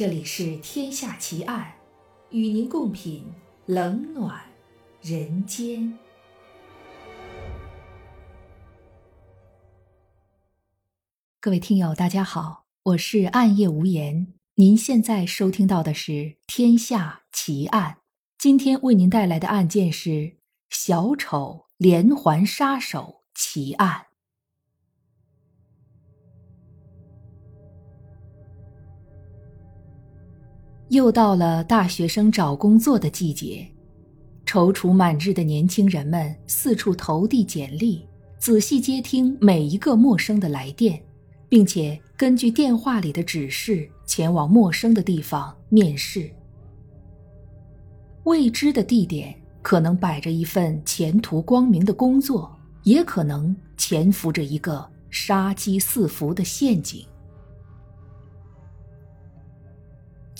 这里是《天下奇案》，与您共品冷暖人间。各位听友，大家好，我是暗夜无言。您现在收听到的是《天下奇案》，今天为您带来的案件是小丑连环杀手奇案。又到了大学生找工作的季节，踌躇满志的年轻人们四处投递简历，仔细接听每一个陌生的来电，并且根据电话里的指示前往陌生的地方面试。未知的地点可能摆着一份前途光明的工作，也可能潜伏着一个杀机四伏的陷阱。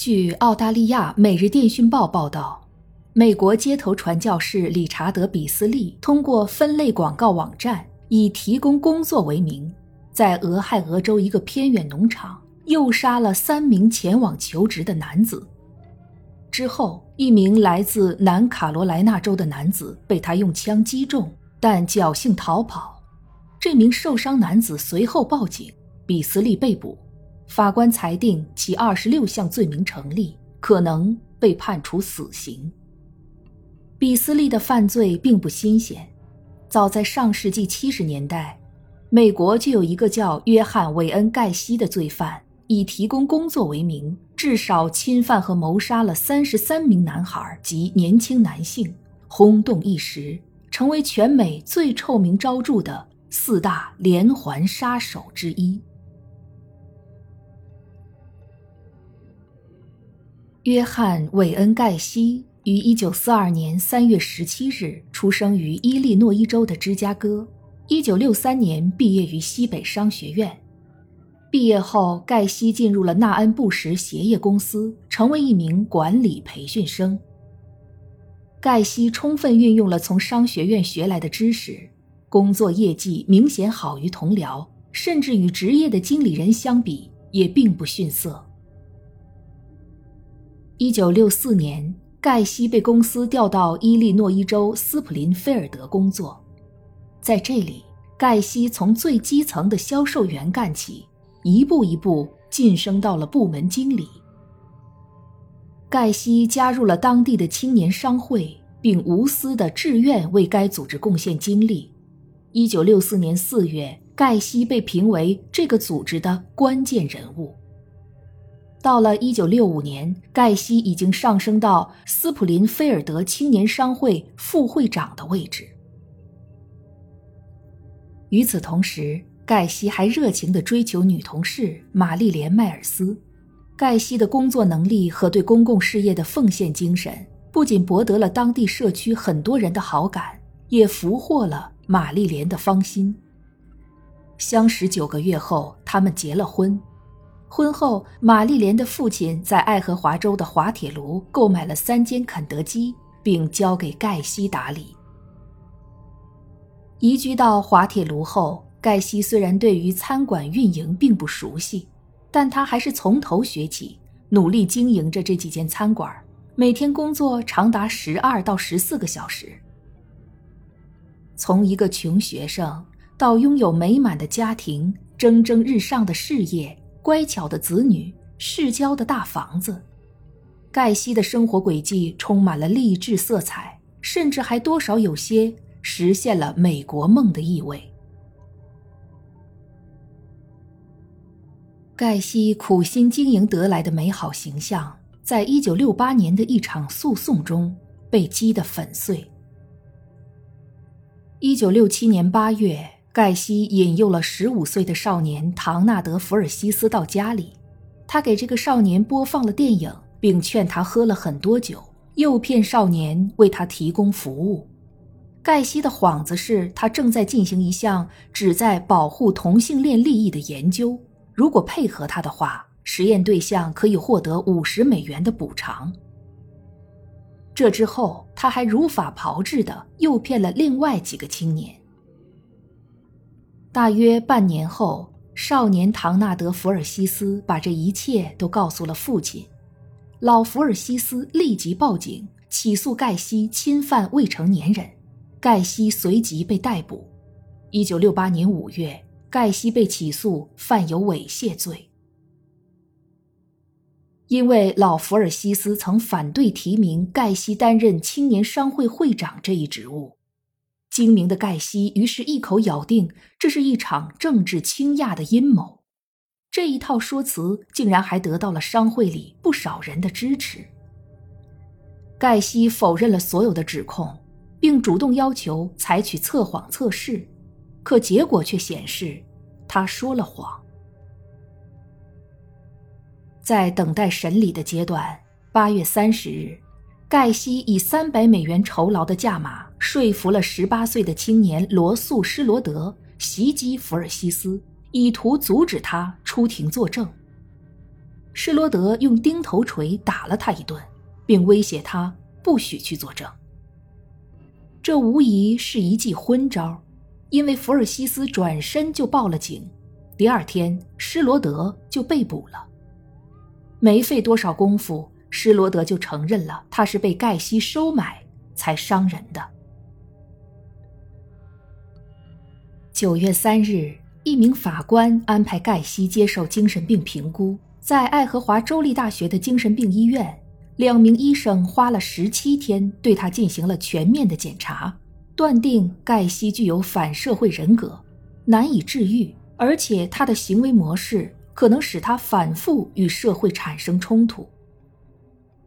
据澳大利亚《每日电讯报》报道，美国街头传教士理查德·比斯利通过分类广告网站，以提供工作为名，在俄亥俄州一个偏远农场诱杀了三名前往求职的男子。之后，一名来自南卡罗来纳州的男子被他用枪击中，但侥幸逃跑。这名受伤男子随后报警，比斯利被捕。法官裁定其二十六项罪名成立，可能被判处死刑。比斯利的犯罪并不新鲜，早在上世纪七十年代，美国就有一个叫约翰·韦恩·盖西的罪犯，以提供工作为名，至少侵犯和谋杀了三十三名男孩及年轻男性，轰动一时，成为全美最臭名昭著的四大连环杀手之一。约翰·韦恩·盖西于1942年3月17日出生于伊利诺伊州的芝加哥。1963年毕业于西北商学院。毕业后，盖西进入了纳恩布什鞋业公司，成为一名管理培训生。盖西充分运用了从商学院学来的知识，工作业绩明显好于同僚，甚至与职业的经理人相比也并不逊色。一九六四年，盖西被公司调到伊利诺伊州斯普林菲尔德工作，在这里，盖西从最基层的销售员干起，一步一步晋升到了部门经理。盖西加入了当地的青年商会，并无私的志愿为该组织贡献精力。一九六四年四月，盖西被评为这个组织的关键人物。到了一九六五年，盖西已经上升到斯普林菲尔德青年商会副会长的位置。与此同时，盖西还热情地追求女同事玛丽莲·迈尔斯。盖西的工作能力和对公共事业的奉献精神，不仅博得了当地社区很多人的好感，也俘获了玛丽莲的芳心。相识九个月后，他们结了婚。婚后，玛丽莲的父亲在爱荷华州的滑铁卢购买了三间肯德基，并交给盖西打理。移居到滑铁卢后，盖西虽然对于餐馆运营并不熟悉，但他还是从头学起，努力经营着这几间餐馆，每天工作长达十二到十四个小时。从一个穷学生到拥有美满的家庭、蒸蒸日上的事业。乖巧的子女，市郊的大房子，盖西的生活轨迹充满了励志色彩，甚至还多少有些实现了美国梦的意味。盖西苦心经营得来的美好形象，在一九六八年的一场诉讼中被击得粉碎。一九六七年八月。盖西引诱了十五岁的少年唐纳德·福尔西斯到家里，他给这个少年播放了电影，并劝他喝了很多酒，诱骗少年为他提供服务。盖西的幌子是他正在进行一项旨在保护同性恋利益的研究，如果配合他的话，实验对象可以获得五十美元的补偿。这之后，他还如法炮制地诱骗了另外几个青年。大约半年后，少年唐纳德·福尔西斯把这一切都告诉了父亲。老福尔西斯立即报警起诉盖西侵犯未成年人，盖西随即被逮捕。一九六八年五月，盖西被起诉犯有猥亵罪。因为老福尔西斯曾反对提名盖西担任青年商会会长这一职务，精明的盖西于是一口咬定这是一场政治倾轧的阴谋。这一套说辞竟然还得到了商会里不少人的支持。盖西否认了所有的指控，并主动要求采取测谎测试，可结果却显示他说了谎。在等待审理的阶段，八月三十日，盖西以三百美元酬劳的价码说服了十八岁的青年罗素·施罗德袭击福尔西斯，以图阻止他出庭作证。施罗德用钉头锤打了他一顿，并威胁他不许去作证。这无疑是一记昏招，因为福尔西斯转身就报了警，第二天施罗德就被捕了。没费多少功夫，施罗德就承认了他是被盖西收买才伤人的。九月三日，一名法官安排盖西接受精神病评估，在爱荷华州立大学的精神病医院，两名医生花了十七天对他进行了全面的检查，断定盖西具有反社会人格，难以治愈，而且他的行为模式。可能使他反复与社会产生冲突。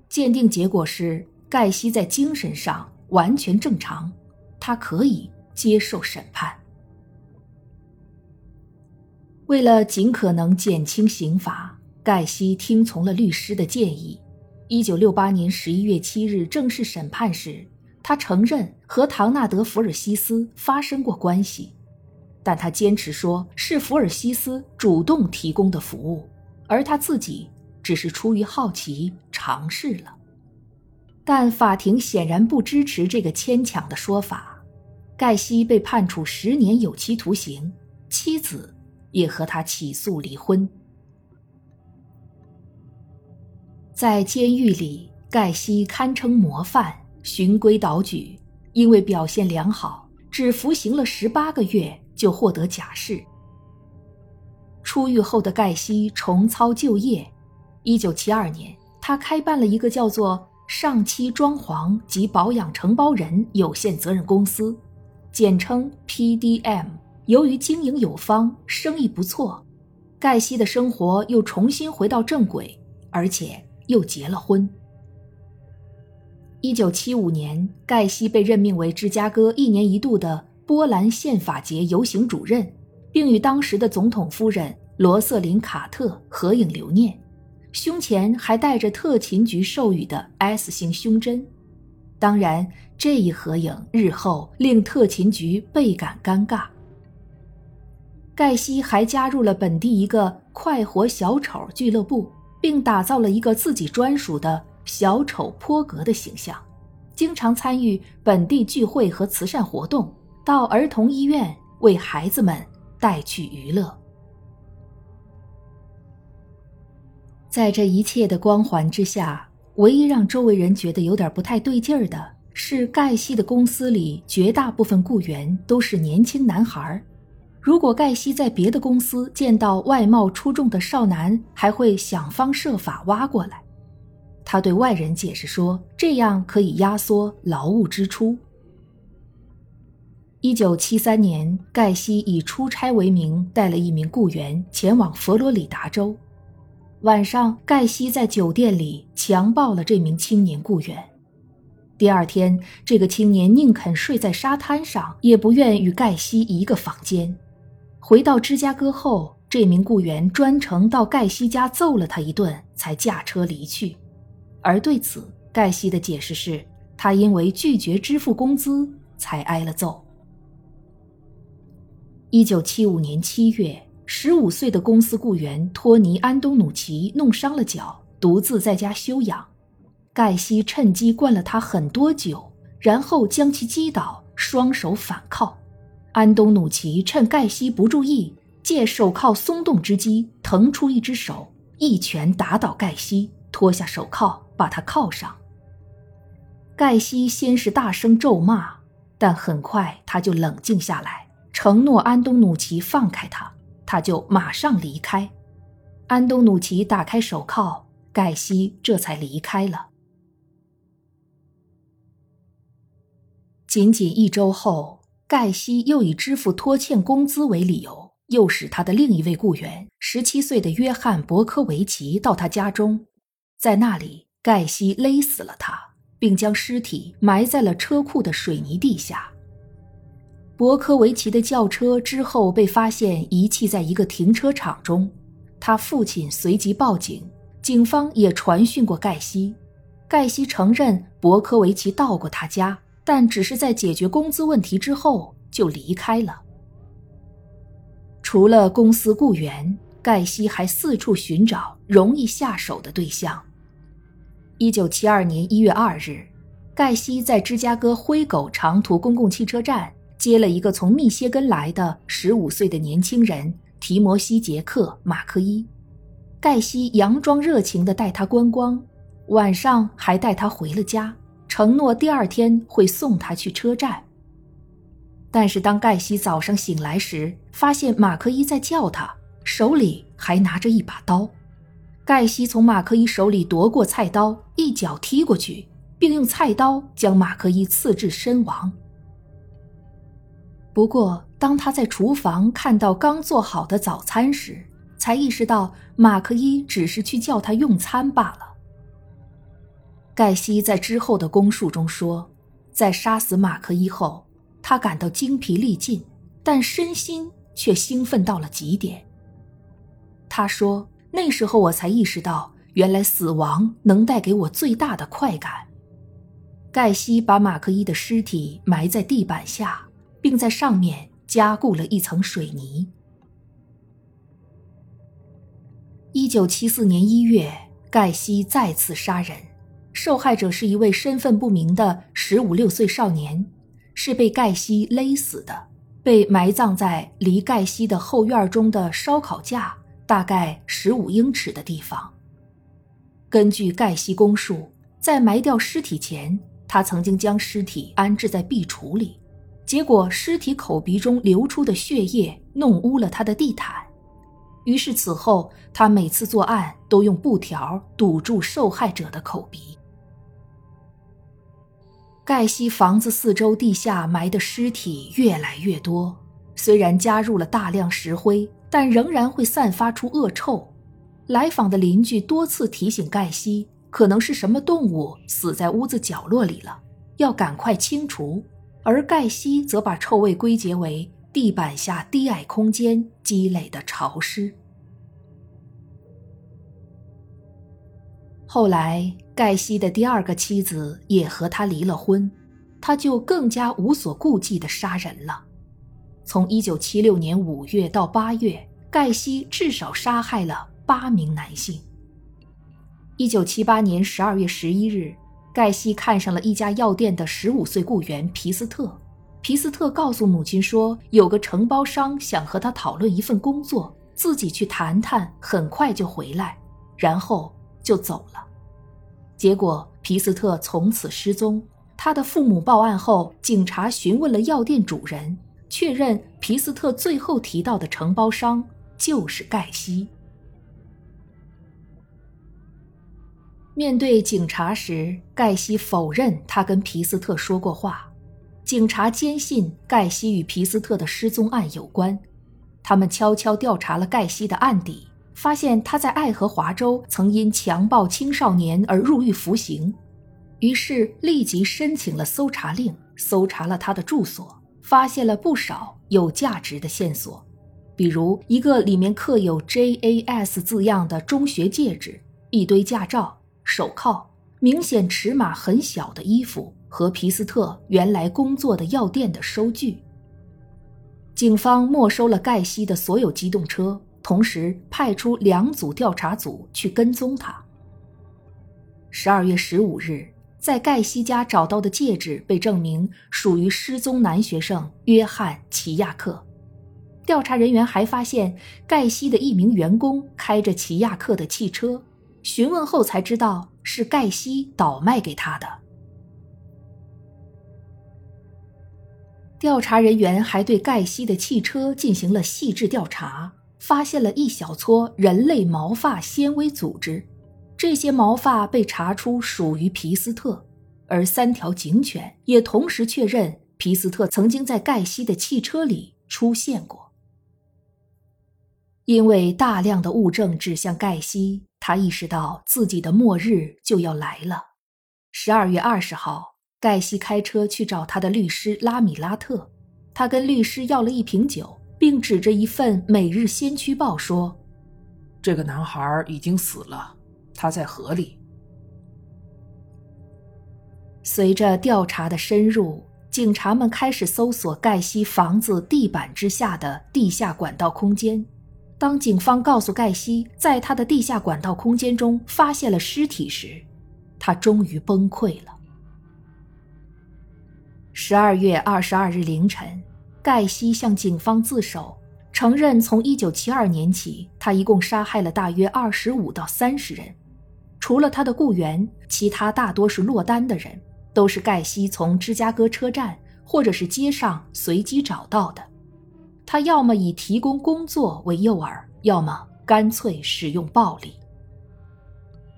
鉴定结果是，盖西在精神上完全正常，他可以接受审判。为了尽可能减轻刑罚，盖西听从了律师的建议。一九六八年十一月七日正式审判时，他承认和唐纳德·福尔西斯发生过关系。但他坚持说是福尔西斯主动提供的服务，而他自己只是出于好奇尝试了。但法庭显然不支持这个牵强的说法。盖西被判处十年有期徒刑，妻子也和他起诉离婚。在监狱里，盖西堪称模范，循规蹈矩，因为表现良好，只服刑了十八个月。就获得假释。出狱后的盖西重操旧业。一九七二年，他开办了一个叫做“上期装潢及保养承包人有限责任公司”，简称 PDM。由于经营有方，生意不错，盖西的生活又重新回到正轨，而且又结了婚。一九七五年，盖西被任命为芝加哥一年一度的。波兰宪法节游行主任，并与当时的总统夫人罗瑟琳·卡特合影留念，胸前还戴着特勤局授予的 S 型胸针。当然，这一合影日后令特勤局倍感尴尬。盖西还加入了本地一个“快活小丑”俱乐部，并打造了一个自己专属的小丑坡格的形象，经常参与本地聚会和慈善活动。到儿童医院为孩子们带去娱乐。在这一切的光环之下，唯一让周围人觉得有点不太对劲儿的是，盖西的公司里绝大部分雇员都是年轻男孩。如果盖西在别的公司见到外貌出众的少男，还会想方设法挖过来。他对外人解释说，这样可以压缩劳务支出。一九七三年，盖西以出差为名带了一名雇员前往佛罗里达州。晚上，盖西在酒店里强暴了这名青年雇员。第二天，这个青年宁肯睡在沙滩上，也不愿与盖西一个房间。回到芝加哥后，这名雇员专程到盖西家揍了他一顿，才驾车离去。而对此，盖西的解释是他因为拒绝支付工资才挨了揍。一九七五年七月，十五岁的公司雇员托尼·安东努奇弄伤了脚，独自在家休养。盖西趁机灌了他很多酒，然后将其击倒，双手反铐。安东努奇趁盖西不注意，借手铐松动之机，腾出一只手，一拳打倒盖西，脱下手铐，把他铐上。盖西先是大声咒骂，但很快他就冷静下来，承诺安东努奇放开他，他就马上离开。安东努奇打开手铐，盖西这才离开了。仅仅一周后，盖西又以支付拖欠工资为理由，诱使他的另一位雇员，十七岁的约翰·博科维奇到他家中，在那里，盖西勒死了他，并将尸体埋在了车库的水泥地下。博科维奇的轿车之后被发现遗弃在一个停车场中，他父亲随即报警，警方也传讯过盖西，盖西承认博科维奇到过他家。但只是在解决工资问题之后就离开了。除了公司雇员，盖西还四处寻找容易下手的对象。一九七二年一月二日，盖西在芝加哥灰狗长途公共汽车站接了一个从密歇根来的十五岁的年轻人提摩西·杰克·马克伊。盖西佯装热情地带他观光，晚上还带他回了家。承诺第二天会送他去车站。但是当盖西早上醒来时，发现马克伊在叫他，手里还拿着一把刀。盖西从马克伊手里夺过菜刀，一脚踢过去，并用菜刀将马克伊刺至身亡。不过，当他在厨房看到刚做好的早餐时，才意识到马克伊只是去叫他用餐罢了。盖西在之后的供述中说，在杀死马克伊后，他感到精疲力尽，但身心却兴奋到了极点。他说：“那时候我才意识到，原来死亡能带给我最大的快感。”盖西把马克伊的尸体埋在地板下，并在上面加固了一层水泥。一九七四年一月，盖西再次杀人。受害者是一位身份不明的十五六岁少年，是被盖西勒死的，被埋葬在离盖西的后院中的烧烤架大概十五英尺的地方。根据盖西供述，在埋掉尸体前，他曾经将尸体安置在壁橱里，结果尸体口鼻中流出的血液弄污了他的地毯，于是此后他每次作案都用布条堵住受害者的口鼻。盖西房子四周地下埋的尸体越来越多，虽然加入了大量石灰，但仍然会散发出恶臭。来访的邻居多次提醒盖西，可能是什么动物死在屋子角落里了，要赶快清除。而盖西则把臭味归结为地板下低矮空间积累的潮湿。后来，盖西的第二个妻子也和他离了婚，他就更加无所顾忌地杀人了。从1976年5月到8月，盖西至少杀害了八名男性。1978年12月11日，盖西看上了一家药店的15岁雇员皮斯特。皮斯特告诉母亲说，有个承包商想和他讨论一份工作，自己去谈谈，很快就回来，然后就走了。结果，皮斯特从此失踪。他的父母报案后，警察询问了药店主人，确认皮斯特最后提到的承包商就是盖西。面对警察时，盖西否认他跟皮斯特说过话。警察坚信盖西与皮斯特的失踪案有关，他们悄悄调查了盖西的案底。发现他在爱荷华州曾因强暴青少年而入狱服刑，于是立即申请了搜查令，搜查了他的住所，发现了不少有价值的线索，比如一个里面刻有 JAS 字样的中学戒指、一堆驾照、手铐、明显尺码很小的衣服和皮斯特原来工作的药店的收据。警方没收了盖西的所有机动车。同时派出两组调查组去跟踪他。十二月十五日，在盖西家找到的戒指被证明属于失踪男学生约翰·齐亚克。调查人员还发现盖西的一名员工开着齐亚克的汽车，询问后才知道是盖西倒卖给他的。调查人员还对盖西的汽车进行了细致调查，发现了一小撮人类毛发纤维组织，这些毛发被查出属于皮斯特，而三条警犬也同时确认皮斯特曾经在盖西的汽车里出现过。因为大量的物证指向盖西，他意识到自己的末日就要来了。十二月二十号。盖西开车去找他的律师拉米拉特，他跟律师要了一瓶酒，并指着一份《每日先驱报》说：“这个男孩已经死了，他在河里。”随着调查的深入，警察们开始搜索盖西房子地板之下的地下管道空间。当警方告诉盖西在他的地下管道空间中发现了尸体时，他终于崩溃了。十二月二十二日凌晨，盖西向警方自首，承认从一九七二年起，他一共杀害了大约二十五到三十人。除了他的雇员，其他大多是落单的人，都是盖西从芝加哥车站或者是街上随机找到的。他要么以提供工作为诱饵，要么干脆使用暴力。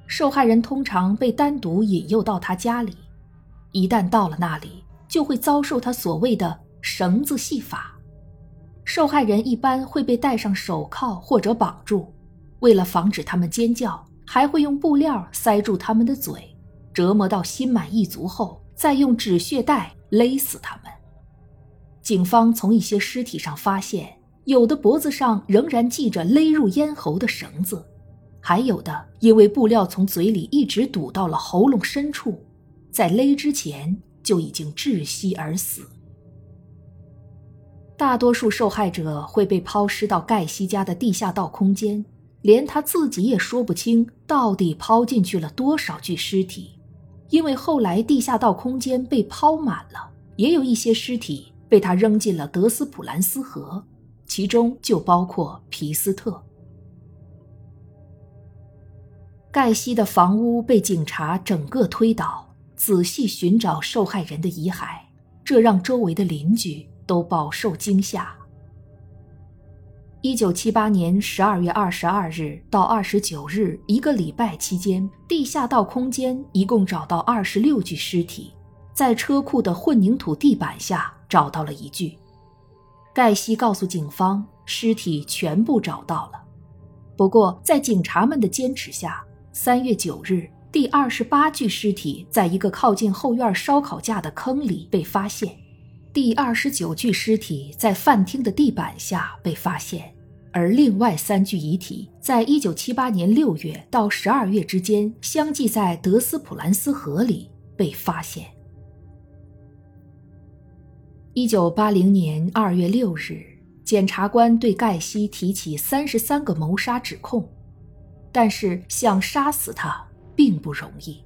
受害人通常被单独引诱到他家里，一旦到了那里。就会遭受他所谓的绳子戏法。受害人一般会被戴上手铐或者绑住，为了防止他们尖叫，还会用布料塞住他们的嘴，折磨到心满意足后，再用止血带勒死他们。警方从一些尸体上发现，有的脖子上仍然系着勒入咽喉的绳子，还有的因为布料从嘴里一直堵到了喉咙深处，在勒之前。就已经窒息而死。大多数受害者会被抛尸到盖西家的地下道空间，连他自己也说不清到底抛进去了多少具尸体，因为后来地下道空间被抛满了，也有一些尸体被他扔进了德斯普兰斯河，其中就包括皮斯特。盖西的房屋被警察整个推倒。仔细寻找受害人的遗骸，这让周围的邻居都饱受惊吓。一九七八年十二月二十二日到二十九日一个礼拜期间，地下道空间一共找到二十六具尸体，在车库的混凝土地板下找到了一具。盖西告诉警方，尸体全部找到了。不过，在警察们的坚持下，三月九日。第二十八具尸体在一个靠近后院烧烤架的坑里被发现，第二十九具尸体在饭厅的地板下被发现，而另外三具遗体在一九七八年六月到十二月之间相继在德斯普兰斯河里被发现。一九八零年二月六日，检察官对盖西提起三十三个谋杀指控，但是想杀死他。并不容易。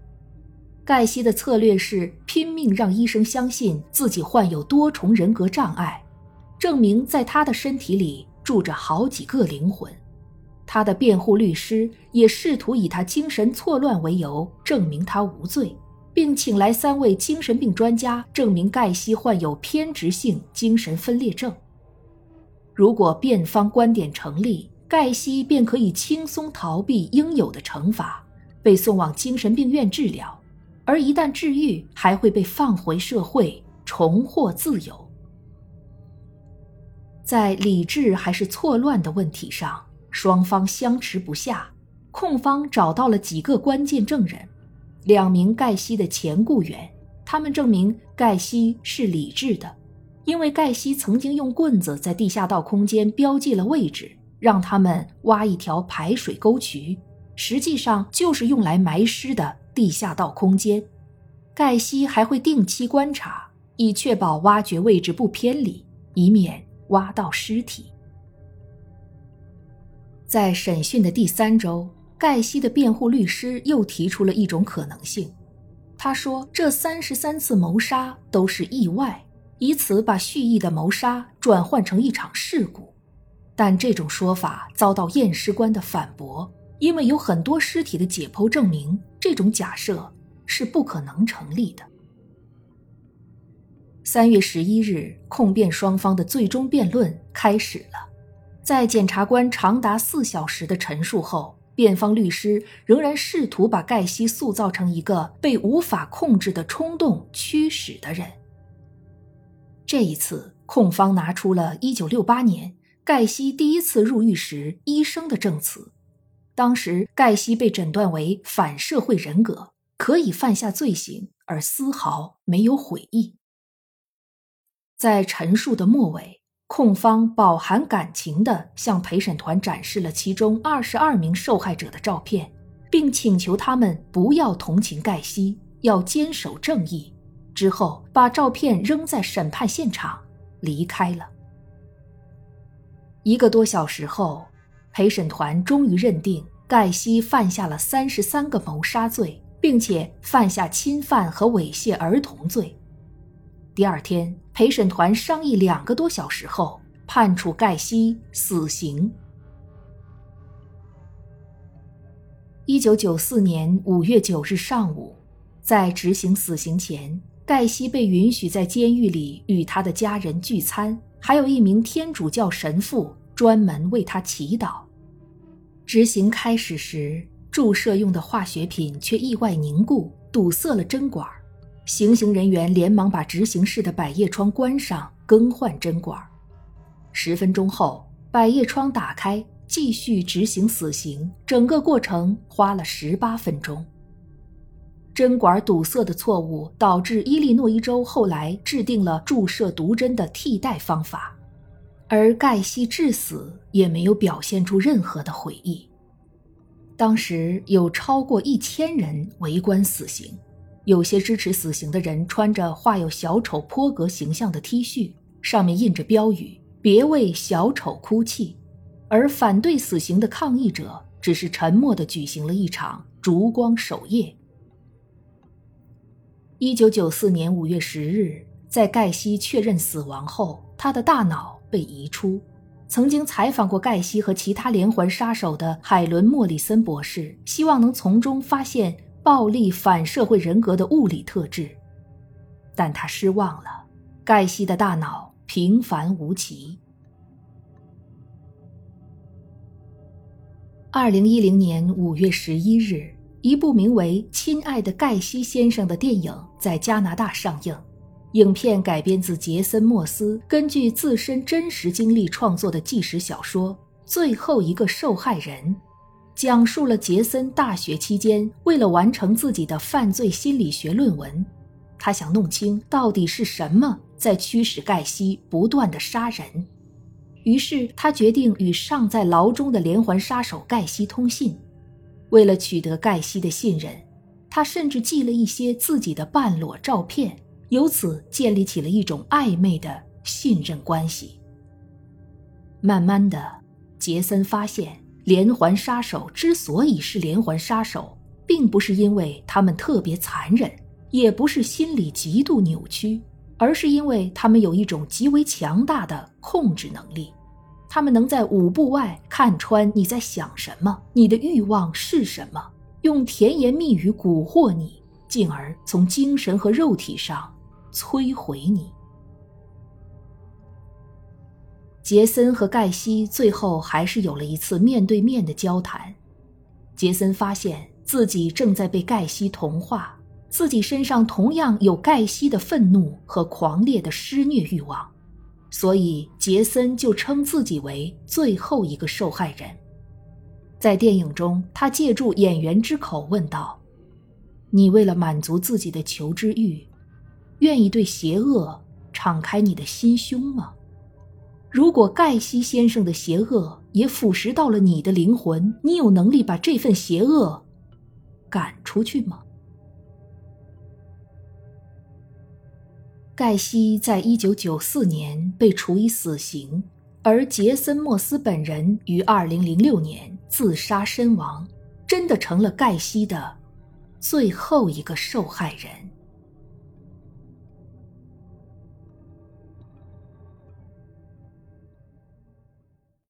盖西的策略是拼命让医生相信自己患有多重人格障碍，证明在他的身体里住着好几个灵魂。他的辩护律师也试图以他精神错乱为由证明他无罪，并请来三位精神病专家证明盖西患有偏执性精神分裂症。如果辩方观点成立，盖西便可以轻松逃避应有的惩罚。被送往精神病院治疗，而一旦治愈，还会被放回社会，重获自由。在理智还是错乱的问题上，双方相持不下。控方找到了几个关键证人，两名盖西的前雇员，他们证明盖西是理智的，因为盖西曾经用棍子在地下道空间标记了位置，让他们挖一条排水沟渠。实际上就是用来埋尸的地下道空间。盖西还会定期观察，以确保挖掘位置不偏离，以免挖到尸体。在审讯的第三周，盖西的辩护律师又提出了一种可能性。他说，这三十三次谋杀都是意外，以此把蓄意的谋杀转换成一场事故，但这种说法遭到验尸官的反驳，因为有很多尸体的解剖证明这种假设是不可能成立的。三月十一日，控辩双方的最终辩论开始了。在检察官长达四小时的陈述后，辩方律师仍然试图把盖西塑造成一个被无法控制的冲动驱使的人。这一次，控方拿出了1968年盖西第一次入狱时医生的证词。当时，盖西被诊断为反社会人格，可以犯下罪行，而丝毫没有悔意。在陈述的末尾。控方饱含感情地向陪审团展示了其中二十二名受害者的照片，并请求他们不要同情盖西，要坚守正义。之后，把照片扔在审判现场，离开了。一个多小时后，陪审团终于认定盖西犯下了三十三个谋杀罪，并且犯下侵犯和猥亵儿童罪。第二天，陪审团商议两个多小时后，判处盖西死刑。一九九四年五月九日上午，在执行死刑前，盖西被允许在监狱里与他的家人聚餐，还有一名天主教神父专门为他祈祷。执行开始时，注射用的化学品却意外凝固，堵塞了针管。行刑人员连忙把执行室的百叶窗关上，更换针管。十分钟后，百叶窗打开，继续执行死刑。整个过程花了十八分钟。针管堵塞的错误导致伊利诺伊州后来制定了注射毒针的替代方法，而盖西至死也没有表现出任何的悔意。当时有超过一千人围观死刑。有些支持死刑的人穿着画有小丑坡格形象的 T 恤，上面印着标语“别为小丑哭泣”，而反对死刑的抗议者只是沉默地举行了一场烛光守夜。一九九四年五月十日，在盖西确认死亡后，他的大脑被移出。曾经采访过盖西和其他连环杀手的海伦·莫里森博士，希望能从中发现。暴力反社会人格的物理特质，但他失望了。盖西的大脑平凡无奇。二零一零年五月十一日，一部名为《亲爱的盖西先生》的电影在加拿大上映。影片改编自杰森·莫斯根据自身真实经历创作的纪实小说《最后一个受害人》。讲述了杰森大学期间为了完成自己的犯罪心理学论文，他想弄清到底是什么在驱使盖西不断的杀人。于是他决定与尚在牢中的连环杀手盖西通信。为了取得盖西的信任，他甚至寄了一些自己的半裸照片，由此建立起了一种暧昧的信任关系。慢慢的，杰森发现。连环杀手之所以是连环杀手，并不是因为他们特别残忍，也不是心理极度扭曲，而是因为他们有一种极为强大的控制能力。他们能在五步外看穿你在想什么，你的欲望是什么，用甜言蜜语蛊惑你，进而从精神和肉体上摧毁你。杰森和盖西最后还是有了一次面对面的交谈。杰森发现自己正在被盖西同化，自己身上同样有盖西的愤怒和狂烈的施虐欲望，所以杰森就称自己为最后一个受害人。在电影中，他借助演员之口问道：“你为了满足自己的求知欲，愿意对邪恶敞开你的心胸吗？”如果盖西先生的邪恶也腐蚀到了你的灵魂，你有能力把这份邪恶赶出去吗？盖西在一九九四年被处以死刑，而杰森·莫斯本人于二零零六年自杀身亡，真的成了盖西的最后一个受害人。